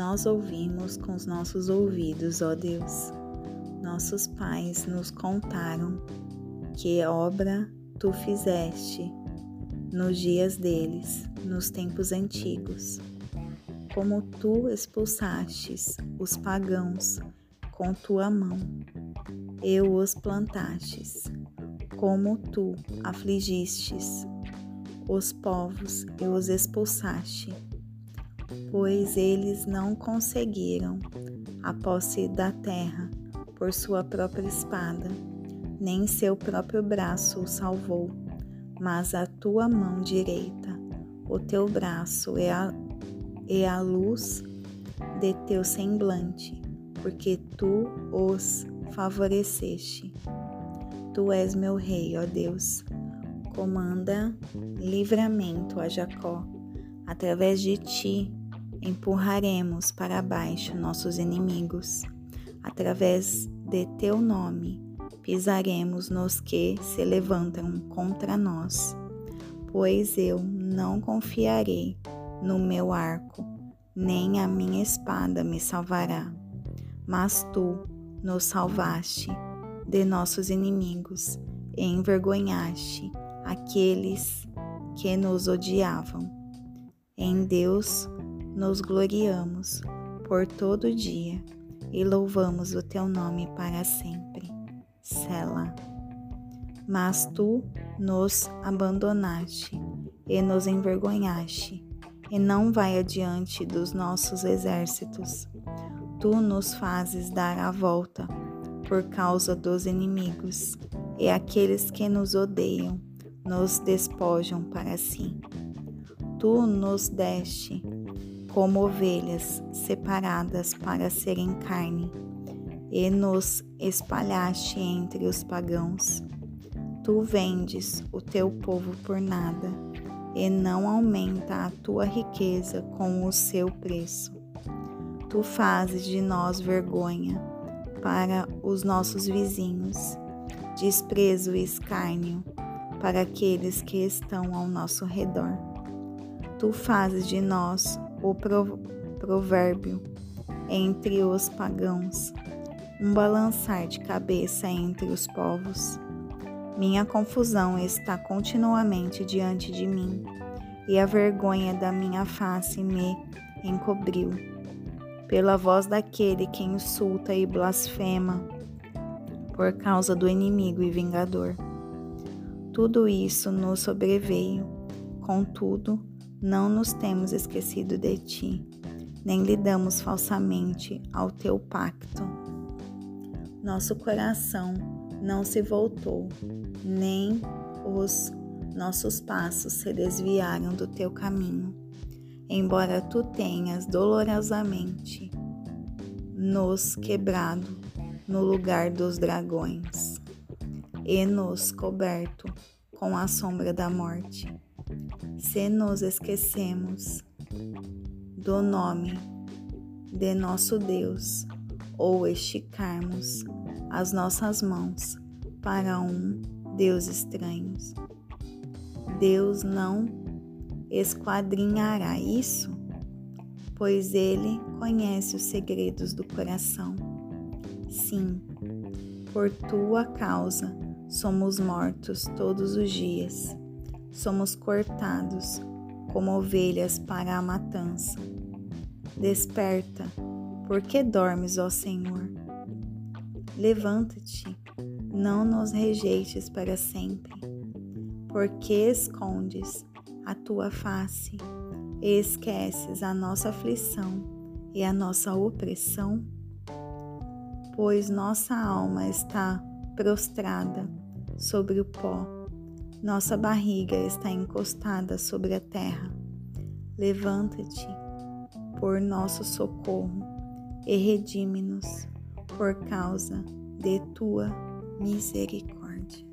nós ouvimos com os nossos ouvidos, ó Deus. Nossos pais nos contaram que obra tu fizeste nos dias deles, nos tempos antigos. Como tu expulsastes os pagãos com tua mão, eu os plantastes. Como tu afligistes os povos e os expulsaste pois eles não conseguiram a posse da terra por sua própria espada, nem seu próprio braço o salvou, mas a tua mão direita, o teu braço e a, e a luz de teu semblante, porque tu os favoreceste. Tu és meu rei, ó Deus. Comanda livramento a Jacó. Através de ti empurraremos para baixo nossos inimigos. Através de teu nome, pisaremos nos que se levantam contra nós. Pois eu não confiarei no meu arco, nem a minha espada me salvará. Mas tu nos salvaste de nossos inimigos e envergonhaste aqueles que nos odiavam. Em Deus nos gloriamos por todo dia e louvamos o teu nome para sempre. Sela. Mas tu nos abandonaste e nos envergonhaste, e não vai adiante dos nossos exércitos. Tu nos fazes dar a volta por causa dos inimigos, e aqueles que nos odeiam nos despojam para si. Tu nos deste como ovelhas separadas para serem carne, e nos espalhaste entre os pagãos. Tu vendes o teu povo por nada, e não aumenta a tua riqueza com o seu preço. Tu fazes de nós vergonha para os nossos vizinhos, desprezo e escárnio para aqueles que estão ao nosso redor. Tu fazes de nós o provérbio entre os pagãos, um balançar de cabeça entre os povos. Minha confusão está continuamente diante de mim, e a vergonha da minha face me encobriu. Pela voz daquele que insulta e blasfema, por causa do inimigo e vingador. Tudo isso nos sobreveio, contudo, não nos temos esquecido de ti, nem lidamos falsamente ao teu pacto. Nosso coração não se voltou, nem os nossos passos se desviaram do teu caminho, embora tu tenhas dolorosamente nos quebrado no lugar dos dragões e nos coberto com a sombra da morte se nos esquecemos do nome de nosso Deus ou esticarmos as nossas mãos para um Deus estranho. Deus não esquadrinhará isso, pois Ele conhece os segredos do coração. Sim, por tua causa somos mortos todos os dias somos cortados como ovelhas para a matança. Desperta, porque dormes, ó Senhor? Levanta-te, não nos rejeites para sempre, porque escondes a tua face e esqueces a nossa aflição e a nossa opressão? Pois nossa alma está prostrada sobre o pó nossa barriga está encostada sobre a terra. Levanta-te por nosso socorro e redime-nos por causa de tua misericórdia.